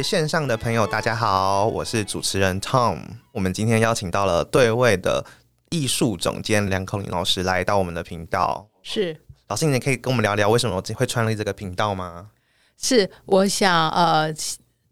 位线上的朋友，大家好，我是主持人 Tom。我们今天邀请到了对位的艺术总监梁孔林老师来到我们的频道。是老师，你可以跟我们聊聊为什么会创立这个频道吗？是，我想呃。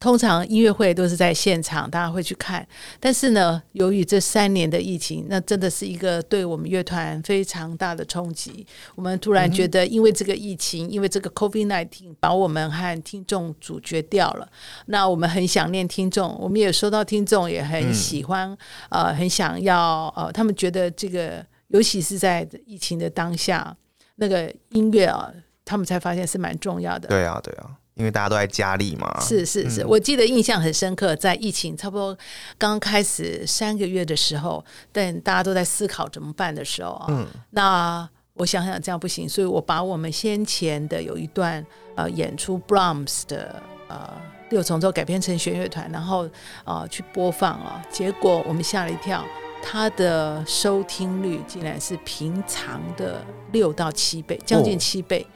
通常音乐会都是在现场，大家会去看。但是呢，由于这三年的疫情，那真的是一个对我们乐团非常大的冲击。我们突然觉得，因为这个疫情，因为这个 COVID nineteen，把我们和听众阻绝掉了。那我们很想念听众，我们也收到听众也很喜欢，呃，很想要，呃，他们觉得这个，尤其是在疫情的当下，那个音乐啊，他们才发现是蛮重要的。对啊，对啊。因为大家都在家里嘛，是是是，我记得印象很深刻，在疫情差不多刚开始三个月的时候，但大家都在思考怎么办的时候啊，那我想想这样不行，所以我把我们先前的有一段呃演出 Brahms 的呃六重奏改编成弦乐团，然后啊去播放啊，结果我们吓了一跳，它的收听率竟然是平常的六到七倍，将近七倍。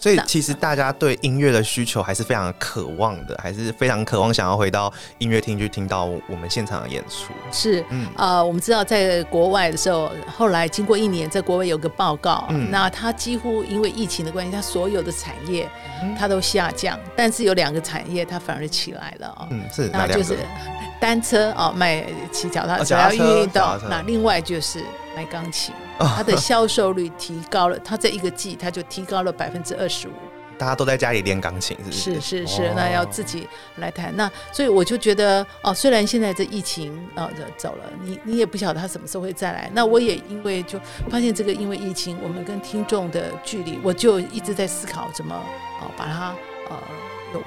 所以其实大家对音乐的需求还是非常渴望的，还是非常渴望想要回到音乐厅去听到我们现场的演出。是，嗯，呃，我们知道在国外的时候，后来经过一年，在国外有个报告，那它几乎因为疫情的关系，它所有的产业它都下降，但是有两个产业它反而起来了啊。嗯，是那就是？单车哦，卖骑脚踏车要运动，那另外就是卖钢琴。它的销售率提高了，它这一个季它就提高了百分之二十五。大家都在家里练钢琴，是是是是，那要自己来弹。那所以我就觉得哦，虽然现在这疫情啊走了，你你也不晓得他什么时候会再来。那我也因为就发现这个因为疫情，我们跟听众的距离，我就一直在思考怎么哦把它呃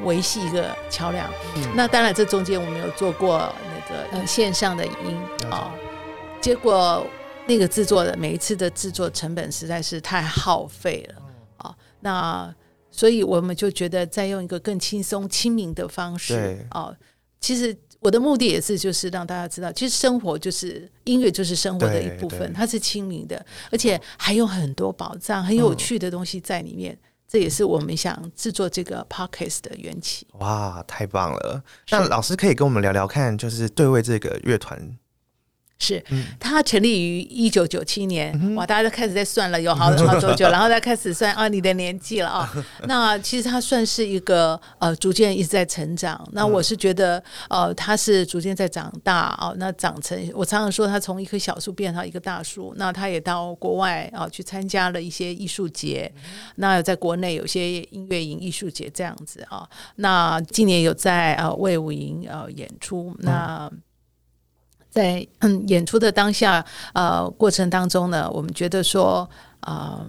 维系一个桥梁。那当然这中间我们有做过那个呃线上的音啊，结果。那个制作的每一次的制作成本实在是太耗费了啊！那所以我们就觉得再用一个更轻松、亲民的方式啊。其实我的目的也是，就是让大家知道，其实生活就是音乐，就是生活的一部分，它是亲民的，而且还有很多宝藏、很有趣的东西在里面。这也是我们想制作这个 podcast 的缘起。哇，太棒了！那老师可以跟我们聊聊看，就是对位这个乐团。是，它成立于一九九七年，哇，大家都开始在算了，有好好多久，然后再开始算啊，你的年纪了啊。那其实它算是一个呃，逐渐一直在成长。那我是觉得，呃，它是逐渐在长大哦。那长成，我常常说，它从一棵小树变成一个大树。那它也到国外啊，去参加了一些艺术节。那在国内有些音乐营、艺术节这样子啊。那今年有在呃魏武营呃演出。那在嗯演出的当下，呃过程当中呢，我们觉得说，嗯，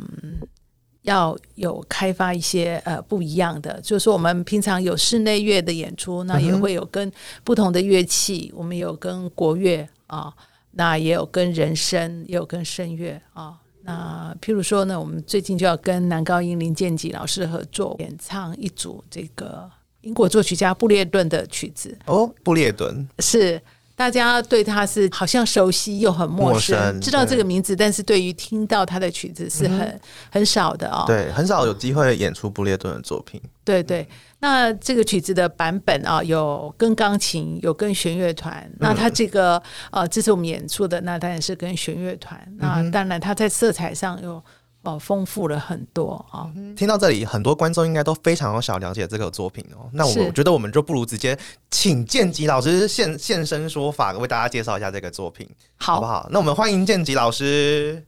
要有开发一些呃不一样的，就是说我们平常有室内乐的演出，那也会有跟不同的乐器，我们有跟国乐啊，那也有跟人声，也有跟声乐啊。那譬如说呢，我们最近就要跟男高音林建吉老师合作演唱一组这个英国作曲家布列顿的曲子。哦，布列顿是。大家对他是好像熟悉又很陌生，知道这个名字，但是对于听到他的曲子是很很少的哦。对，很少有机会演出布列顿的作品。对对，那这个曲子的版本啊，有跟钢琴，有跟弦乐团。那他这个呃，这是我们演出的，那当然是跟弦乐团。那当然，他在色彩上有。哦，丰富了很多啊！听到这里，很多观众应该都非常想了解这个作品哦。那我们觉得，我们就不如直接请建吉老师现现身说法，为大家介绍一下这个作品，好不好？那我们欢迎建吉老师。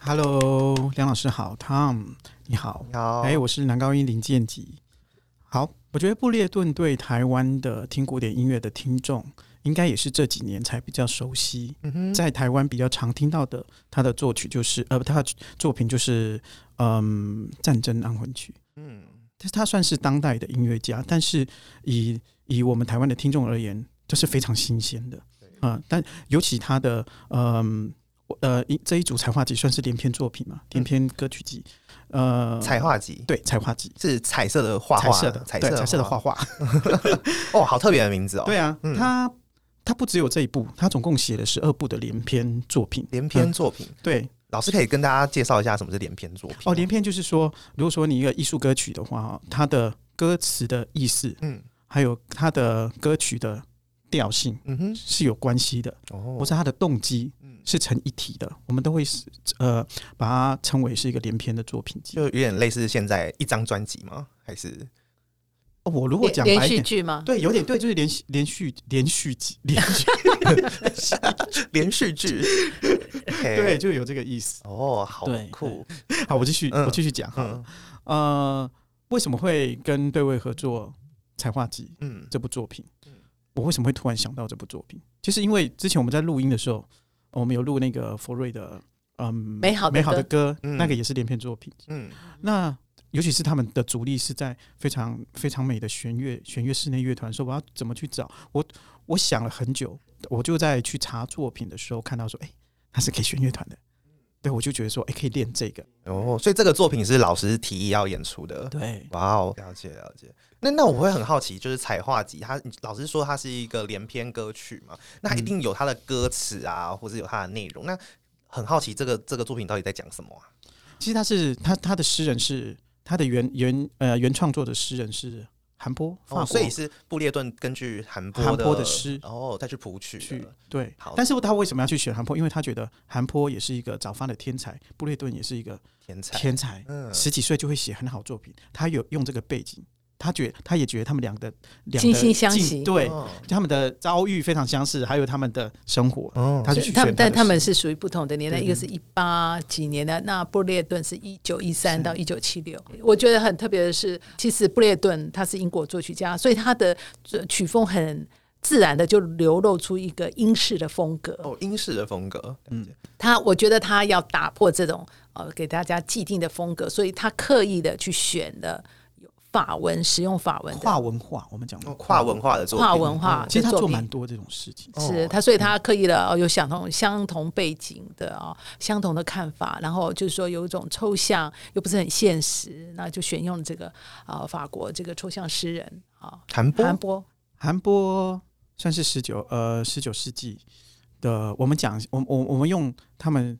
Hello，梁老师好，Tom 你好，你好，哎，我是男高音林建吉。好，我觉得布列顿对台湾的听古典音乐的听众。应该也是这几年才比较熟悉，在台湾比较常听到的他的作曲就是呃，他的作品就是嗯，战争安魂曲。嗯，但是他算是当代的音乐家，但是以以我们台湾的听众而言，这是非常新鲜的啊。但尤其他的嗯呃一这一组彩画集算是连篇作品嘛，连篇歌曲集。呃，彩画集对，彩画集是彩色的画画，彩色的彩色彩色的画画。哦，好特别的名字哦。对啊，他。他不只有这一部，他总共写了十二部的连篇作品。连篇作品，对，老师可以跟大家介绍一下什么是连篇作品。哦，连篇就是说，如果说你一个艺术歌曲的话，它的歌词的意思，嗯，还有它的歌曲的调性，嗯哼，是有关系的，哦，或者它的动机，是成一体的，我们都会是呃把它称为是一个连篇的作品集，就有点类似现在一张专辑吗？还是？我如果讲连续剧吗？对，有点对，就是连续连续 连续剧连续连续剧，对，就有这个意思。哦，好酷。好，我继续，我继续讲哈。呃，为什么会跟对位合作《彩画集》？嗯，这部作品，我为什么会突然想到这部作品？就是因为之前我们在录音的时候，我们有录那个佛瑞的嗯美好美好的歌，那个也是连篇作品。嗯，那。尤其是他们的主力是在非常非常美的弦乐弦乐室内乐团，说我要怎么去找我？我想了很久，我就在去查作品的时候看到说，哎，他是可以弦乐团的，对我就觉得说，哎，可以练这个哦。所以这个作品是老师提议要演出的。对，哇哦，了解了解。那那我会很好奇，就是彩画集，他老师说它是一个连篇歌曲嘛，那一定有它的歌词啊，或者有它的内容。那很好奇，这个这个作品到底在讲什么啊？其实他是他他的诗人是。他的原原呃原创作的诗人是韩波，哦，所以是布列顿根据韩波的诗，哦，再去谱曲去对。但是他为什么要去选韩波？因为他觉得韩波也是一个早发的天才，布列顿也是一个天才，天才，嗯十几岁就会写很好作品。他有用这个背景。他觉他也觉得他们两个两惺惺相惜，对，他们的遭遇非常相似，还有他们的生活，他就他们，但他们是属于不同的年代，一个是一八几年的，那布列顿是一九一三到一九七六。我觉得很特别的是，其实布列顿他是英国作曲家，所以他的曲风很自然的就流露出一个英式的风格。哦，英式的风格，嗯，他我觉得他要打破这种呃给大家既定的风格，所以他刻意的去选的。法文使用法文跨文化，我们讲跨文化的作跨文化，其实他做蛮多这种事情。是他，所以他刻意的哦，有相同相同背景的啊，相同的看法，然后就是说有一种抽象又不是很现实，那就选用这个啊，法国这个抽象诗人啊，韩波，韩波，韩波算是十九呃十九世纪的，我们讲我我我们用他们。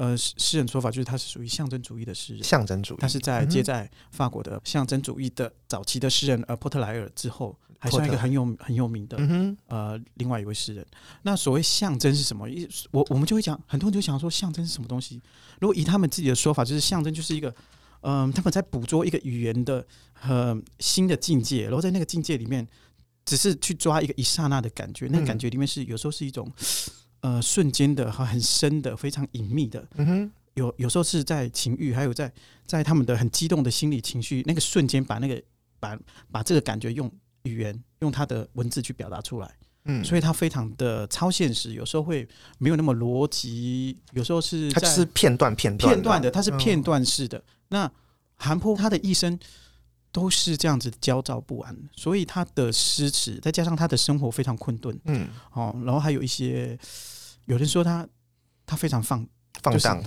呃，诗人说法就是他是属于象征主义的诗人，象征主义。他是在接在法国的象征主义的早期的诗人，呃，波特莱尔之后，还算一个很有很有名的呃另外一位诗人。那所谓象征是什么？一我我们就会讲，很多人就想说象征是什么东西？如果以他们自己的说法，就是象征就是一个，嗯，他们在捕捉一个语言的呃新的境界，然后在那个境界里面，只是去抓一个一刹那的感觉，那感觉里面是有时候是一种。呃，瞬间的和很深的、非常隐秘的，嗯哼，有有时候是在情欲，还有在在他们的很激动的心理情绪那个瞬间，把那个把把这个感觉用语言、用他的文字去表达出来，嗯，所以他非常的超现实，有时候会没有那么逻辑，有时候是它是片段片段片段的，它是片段式的。那韩波他的一生都是这样子焦躁不安，所以他的诗词再加上他的生活非常困顿，嗯，哦，然后还有一些。有人说他他非常放 放荡，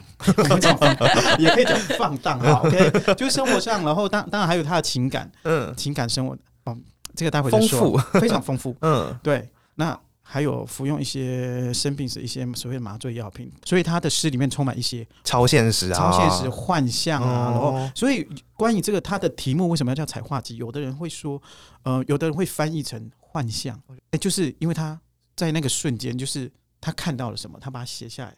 也可以讲放荡哈。OK，就是生活上，然后当当然还有他的情感，嗯，情感生活哦，这个待会丰富，非常丰富。嗯，对。那还有服用一些生病时一些所谓的麻醉药品，所以他的诗里面充满一些超现实啊、超现实幻象啊。然后，所以关于这个他的题目为什么要叫彩画集？有的人会说，呃，有的人会翻译成幻象，哎，就是因为他在那个瞬间就是。他看到了什么？他把它写下来，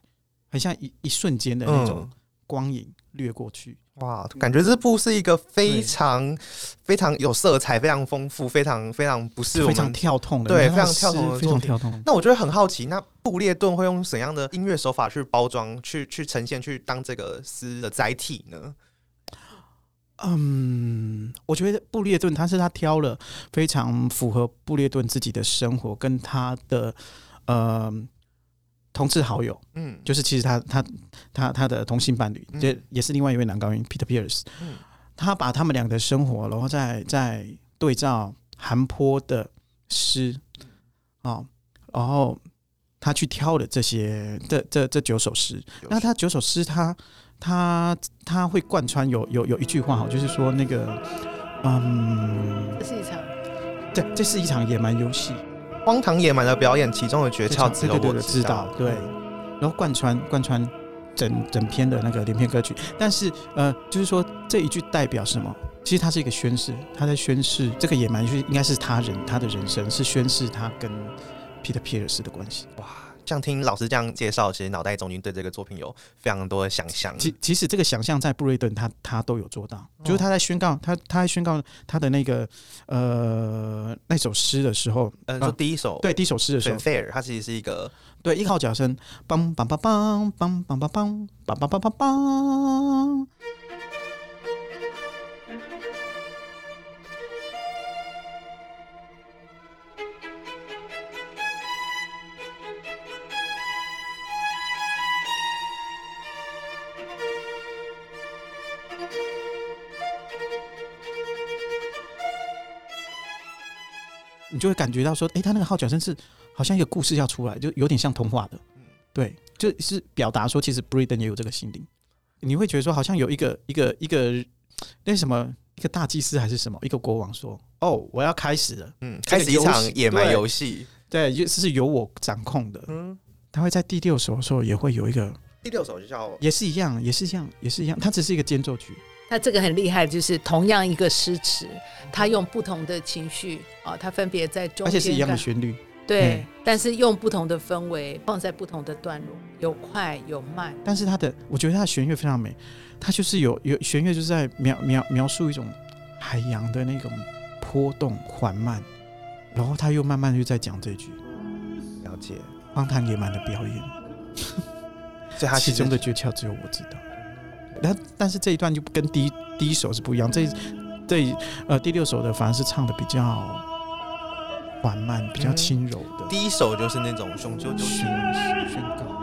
很像一一瞬间的那种光影掠过去。哇，感觉这部是一个非常非常有色彩、非常丰富、非常非常不是非常跳痛的，对，非常跳痛的，非常跳痛。那我觉得很好奇，那布列顿会用怎样的音乐手法去包装、去去呈现、去当这个诗的载体呢？嗯，我觉得布列顿他是他挑了非常符合布列顿自己的生活跟他的呃。同志好友，嗯，就是其实他他他他的同性伴侣，这也是另外一位男高音 Peter Pierce，嗯，他把他们俩的生活，然后再再对照韩坡的诗，哦，然后他去挑了这些这这这九首诗，那他九首诗，他他他会贯穿有有有一句话哈，就是说那个，嗯，这是一场，对，这是一场野蛮游戏。荒唐野蛮的表演，其中的诀窍只有我知道。对，然后贯穿贯穿整整篇的那个连篇歌曲。但是呃，就是说这一句代表什么？其实它是一个宣誓，他在宣誓这个野蛮是应该是他人他的人生是宣誓他跟 Peter Pierce 的关系。哇！像听老师这样介绍，其实脑袋中已经对这个作品有非常多的想象。其其实这个想象在布瑞顿他他都有做到，就是他在宣告他他在宣告他的那个呃那首诗的时候，呃，说第一首对第一首诗的时候，Fair，它其实是一个对一号角声，梆梆梆梆梆梆梆梆梆梆梆梆。你就会感觉到说，哎，他那个号角声是好像一个故事要出来，就有点像童话的，对，就是表达说，其实 Braden 也有这个心灵。你会觉得说，好像有一个一个一个那什么？一个大祭司还是什么？一个国王说，哦，我要开始了，嗯，开始一场野蛮游戏，对，就是由我掌控的。嗯，他会在第六首的时候也会有一个第六首就叫也是一样，也是一样，也是一样，它只是一个间奏曲。他这个很厉害，就是同样一个诗词，他用不同的情绪啊，他分别在中间，而且是一样的旋律，对，但是用不同的氛围放在不同的段落，有快有慢。但是他的，我觉得他的弦乐非常美，他就是有有弦乐就是在描描描述一种海洋的那种波动缓慢，然后他又慢慢又在讲这句，了解，荒唐野蛮的表演，这他其中的诀窍只有我知道。但但是这一段就跟第一第一首是不一样，这这呃第六首的反而是唱的比较缓慢、比较轻柔的。第一首就是那种雄赳赳气宣告。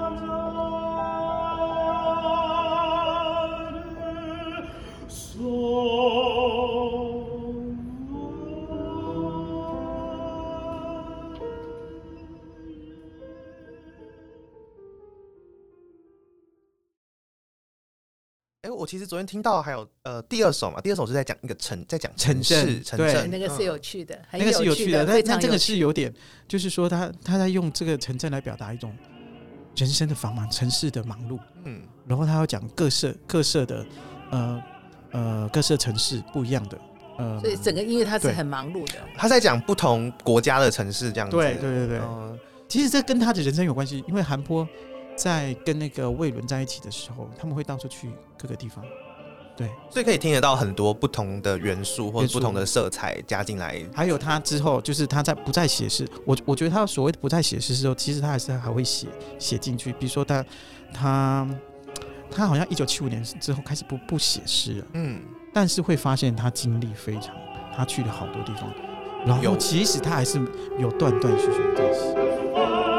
其实昨天听到还有呃第二首嘛，第二首是在讲一个城，在讲城市，城镇，那个是有趣的，那个是有趣的，但但这个是有点，就是说他他在用这个城镇来表达一种人生的繁忙，城市的忙碌，嗯，然后他要讲各色各色的呃呃各色城市不一样的，呃，所以整个音乐它是很忙碌的，他在讲不同国家的城市这样子，对对对对，其实这跟他的人生有关系，因为韩波。在跟那个魏伦在一起的时候，他们会到处去各个地方，对，所以可以听得到很多不同的元素或者不同的色彩加进来。还有他之后，就是他在不再写诗，我我觉得他所谓的不再写诗的时候，其实他还是还会写写进去。比如说他他他好像一九七五年之后开始不不写诗了，嗯，但是会发现他经历非常，他去了好多地方，然后其实他还是有断断续续的在写。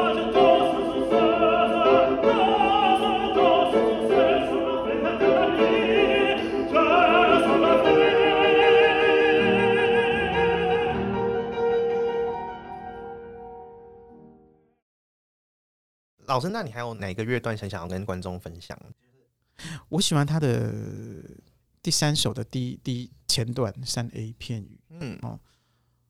老师，那你还有哪个乐段想想要跟观众分享？我喜欢他的第三首的第第前段三 A 片语，嗯哦，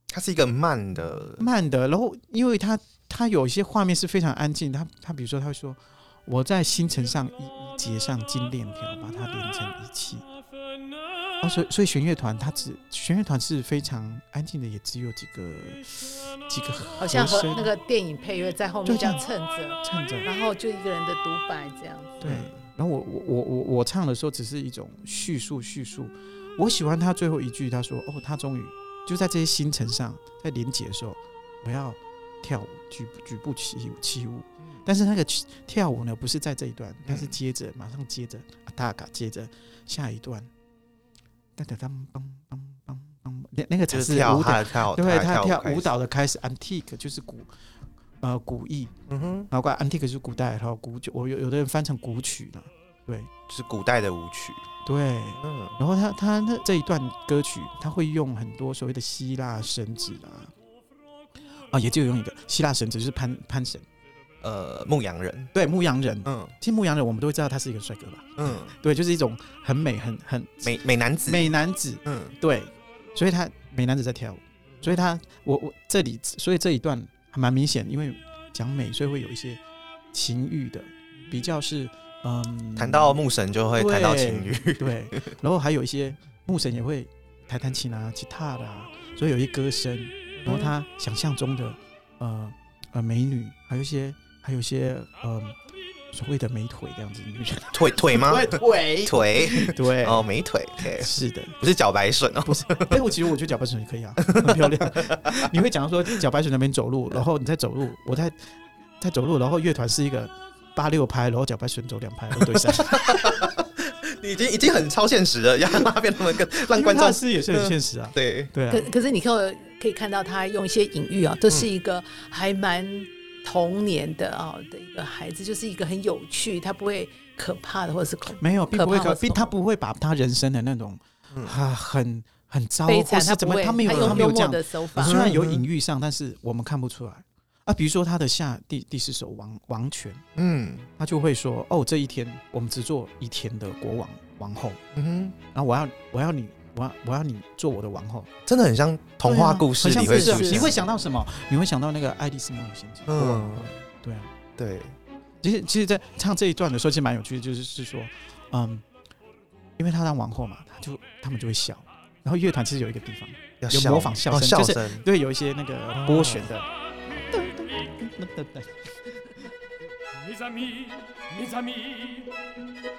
它是一个慢的慢的，然后因为它它有一些画面是非常安静，他他比如说他会说我在星辰上一一结上金链条，把它连成一气。所以，所以弦乐团它只弦乐团是非常安静的，也只有几个几个，好像和那个电影配乐在后面这样蹭着蹭着，然后就一个人的独白这样子。对，然后我我我我我唱的时候只是一种叙述叙述。我喜欢他最后一句，他说：“哦，他终于就在这些星辰上，在连结的时候，我要跳舞，举举步起舞起舞。但是那个跳舞呢，不是在这一段，但是接着马上接着阿达嘎，接着下一段。”哒哒当梆梆梆梆，那那个才是舞蹈，对，他跳舞蹈的开始。Antique 就是古，呃，古意，嗯哼，然后 Antique 是古代，然后古，我有有的人翻成古曲了，对，是古代的舞曲，对，嗯，然后他他那这一段歌曲，他会用很多所谓的希腊神子啊，啊，也就用一个希腊神子，就是潘潘神。呃，牧羊人，对，牧羊人，嗯，其实牧羊人我们都会知道他是一个帅哥吧，嗯，对，就是一种很美、很很美美男子，美男子，嗯，对，所以他美男子在跳舞，所以他我我这里，所以这一段还蛮明显，因为讲美，所以会有一些情欲的，比较是嗯，谈到牧神就会谈到情欲，对，然后还有一些牧神也会弹弹琴啊、吉他的，所以有一些歌声，然后他想象中的呃呃美女，还有一些还有一些呃所谓的美腿这样子女人，腿腿吗？腿 腿对哦，美腿，是的，不是脚白笋哦，不是。哎，我其实我觉得脚白笋也可以啊，很漂亮。你会讲说脚白笋那边走路，然后你在走路，我在在走路，然后乐团是一个。八六拍，然后脚白笋走两拍，对三，已经已经很超现实了，让他变那么个让观众是也是很现实啊。对对。可可是你看，可以看到他用一些隐喻啊，这是一个还蛮童年的啊的一个孩子，就是一个很有趣，他不会可怕的或者是恐没有，并不会可，并他不会把他人生的那种啊很很糟或是怎么，他没有他没有这样。的手法，虽然有隐喻上，但是我们看不出来。啊，比如说他的下第第四首王王权，嗯，他就会说，哦，这一天我们只做一天的国王王后，嗯哼，然后我要我要你，我要我要你做我的王后，真的很像童话故事里会出现，你会想到什么？你会想到那个爱丽丝梦游仙境，嗯，对啊，对，其实其实，在唱这一段的时候，其实蛮有趣的，就是是说，嗯，因为他当王后嘛，他就他们就会笑，然后乐团其实有一个地方有模仿笑声，就是对，有一些那个拨弦的。Mes amis, mes amis,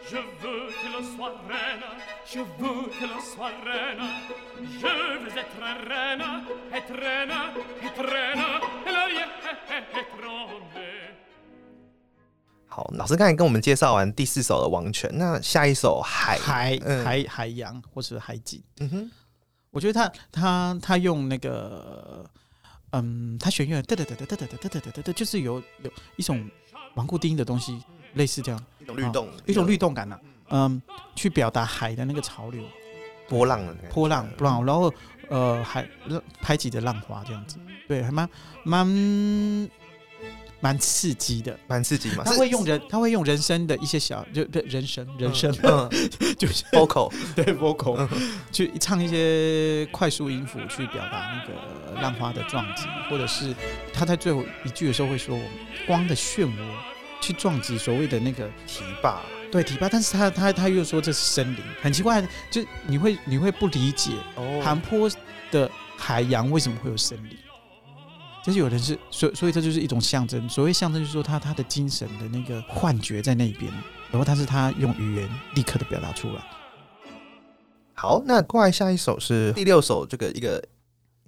je veux qu'elle soit reine, je veux qu'elle soit reine, je veux être reine, être reine, être reine, elle y est trône. 好，老师刚才跟我们介绍完第四首的王权，那下一首海海海海洋或是海景，嗯哼，我觉得他他他用那个。嗯，它弦乐哒哒哒哒哒哒哒哒哒哒哒，就是有有一种顽固低音的东西，类似这样一种律动，一种律动感呐。嗯，去表达海的那个潮流，波浪的波浪，波浪，然后呃，海拍起的浪花这样子，对，还蛮蛮。蛮刺激的，蛮刺激嘛。他会用人，他会用人生的一些小，就人生，人生，嗯，就是 vocal，对 vocal，去唱一些快速音符去表达那个浪花的撞击，或者是他在最后一句的时候会说，光的漩涡去撞击所谓的那个堤坝，对堤坝，但是他他他又说这是森林，很奇怪，就你会你会不理解，韩坡的海洋为什么会有森林？就是有人是，所所以这就是一种象征。所谓象征，就是说他他的精神的那个幻觉在那边，然后他是他用语言立刻的表达出来。好，那过来下一首是第六首，这个一个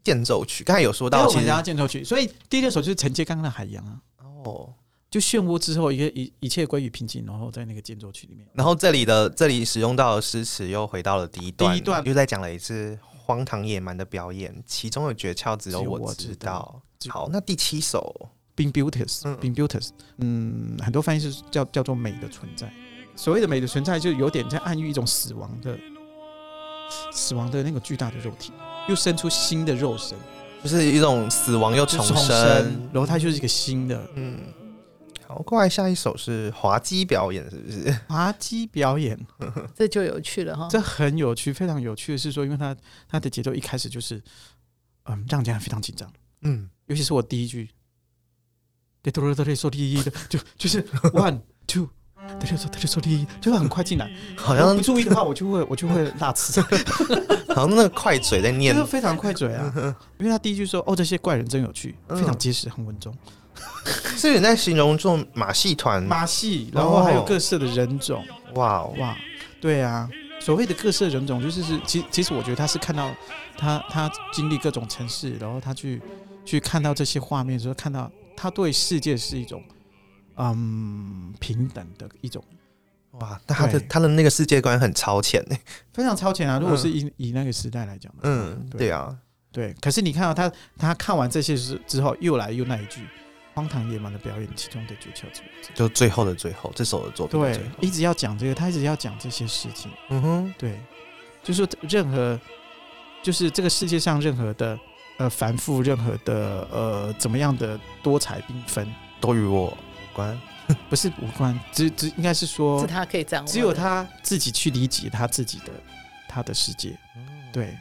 间奏曲。刚才有说到，其实间奏曲，所以第六首就是承接刚刚的海洋啊。哦，就漩涡之后，一个一一切归于平静，然后在那个间奏曲里面，然后这里的这里使用到的诗词又回到了第一段，第一段又再讲了一次荒唐野蛮的表演，其中的诀窍只有我知道。好，那第七首《Being Beauteous》，《Being Beauteous》，嗯，很多翻译是叫叫做美的存在。所谓的美的存在，就有点在暗喻一种死亡的、死亡的那个巨大的肉体，又生出新的肉身，就是一种死亡又重生，然后它就是一个新的。嗯，好，过来下一首是滑稽表演，是不是？滑稽表演，这就有趣了哈。这很有趣，非常有趣的是说，因为它它的节奏一开始就是，嗯，让人家非常紧张。嗯。尤其是我第一句，对，哆哆哆哆说第一的，就就是 one two，他就说，他就说第一，就会很快进来。好像不注意的话，我就会我就会辣词。好像那个快嘴在念，就非常快嘴啊！因为他第一句说：“哦，这些怪人真有趣，非常结实，很稳重。” 是你在形容这种马戏团，马戏，然后还有各色的人种。哇哇，对啊，所谓的各色人种，就是是，其其实我觉得他是看到他他经历各种城市，然后他去。去看到这些画面的时候，看到他对世界是一种嗯平等的一种哇，那他的他的那个世界观很超前呢，非常超前啊！如果是以以那个时代来讲，嗯，对啊，对。可是你看到他他看完这些之之后，又来又那一句荒唐野蛮的表演，其中的诀窍就最后的最后，这首的作品，对，一直要讲这个，他一直要讲这些事情，嗯哼，对，就是说任何就是这个世界上任何的。呃，繁复任何的呃，怎么样的多彩缤纷。都与我无关，不是无关，只只应该是说，是他可以这样，只有他自己去理解他自己的他的世界，对，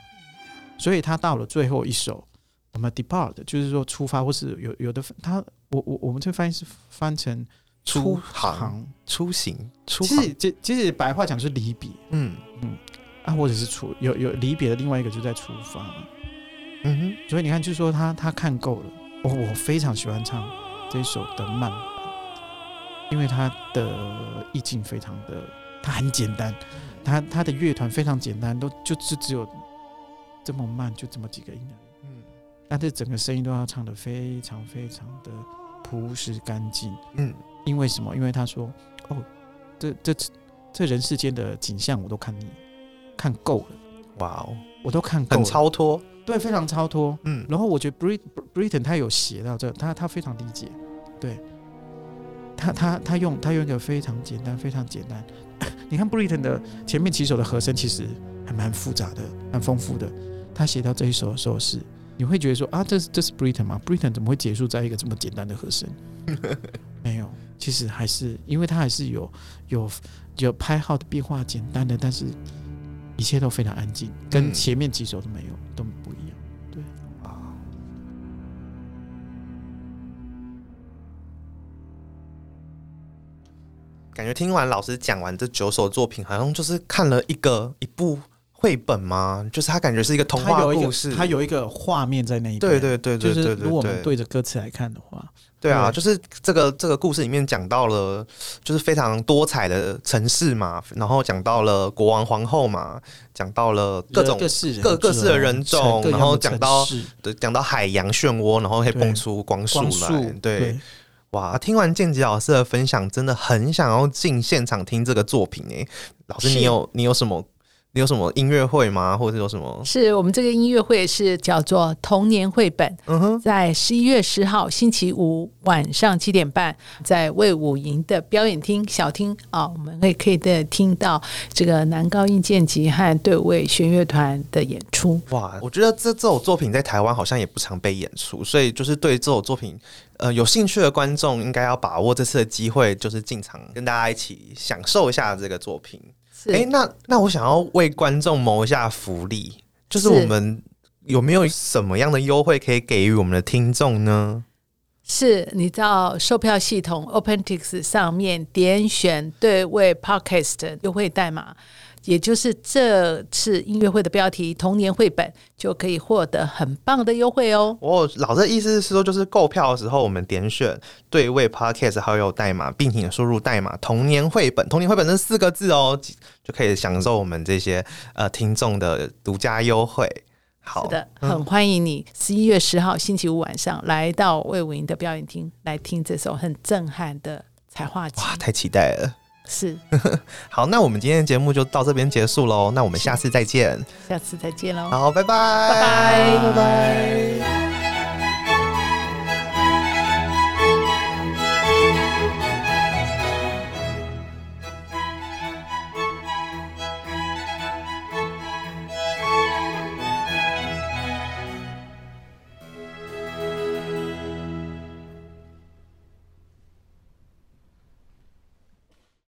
所以他到了最后一首，我们 depart，就是说出发，或是有有的他，我我我们这翻译是翻成出行、出行、出其实其其实白话讲是离别，嗯。嗯啊，或者是出有有离别的另外一个就在出发，嗯哼，所以你看，就是说他他看够了，我我非常喜欢唱这首的慢版，因为它的意境非常的，它很简单，它它的乐团非常简单，都就是只有这么慢，就这么几个音但这整个声音都要唱的非常非常的朴实干净，嗯。因为什么？因为他说：“哦，这这这人世间的景象我都看腻，看够了。哇哦，我都看够，很超脱，对，非常超脱。嗯，然后我觉得 Brit Britain 他有写到这，他他非常理解，对，他他他用他用一个非常简单，非常简单。你看 Britain 的前面几首的和声其实还蛮复杂的，蛮丰富的。他写到这一首的时候是，你会觉得说啊，这是这是 Britain 吗？Britain 怎么会结束在一个这么简单的和声？没有。”其实还是，因为它还是有有有拍号的变化，简单的，但是一切都非常安静，跟前面几首都没有都不一样。对啊，感觉听完老师讲完这九首作品，好像就是看了一个一部绘本吗？就是它感觉是一个童话故事，它有一个画面在那一对对对对对，如果我们对着歌词来看的话。对啊，就是这个这个故事里面讲到了，就是非常多彩的城市嘛，然后讲到了国王皇后嘛，讲到了各种各各式的人种，然后讲到讲到海洋漩涡，然后会蹦出光束来。对，哇！听完建吉老师的分享，真的很想要进现场听这个作品诶。老师，你有你有什么？你有什么音乐会吗？或者有什么？是我们这个音乐会是叫做童年绘本，嗯哼，在十一月十号星期五晚上七点半，在魏武营的表演厅小厅啊，我们会可以的听到这个男高音剑吉和对位弦乐团的演出。哇，我觉得这这首作品在台湾好像也不常被演出，所以就是对这首作品呃有兴趣的观众，应该要把握这次的机会，就是进场跟大家一起享受一下这个作品。哎，那那我想要为观众谋一下福利，就是我们有没有什么样的优惠可以给予我们的听众呢？是你到售票系统 OpenTix 上面点选对位 Podcast 优惠代码。也就是这次音乐会的标题“童年绘本”就可以获得很棒的优惠哦。哦，老的意思是说，就是购票的时候，我们点选对位 Podcast 好友代码，并且输入代码“童年绘本”，“童年绘本”这四个字哦，就可以享受我们这些呃听众的独家优惠。好是的，很欢迎你十一月十号星期五晚上来到魏武营的表演厅来听这首很震撼的彩画集。哇，太期待了！是，好，那我们今天的节目就到这边结束喽。那我们下次再见，下次再见喽。好，拜拜，拜拜，拜拜。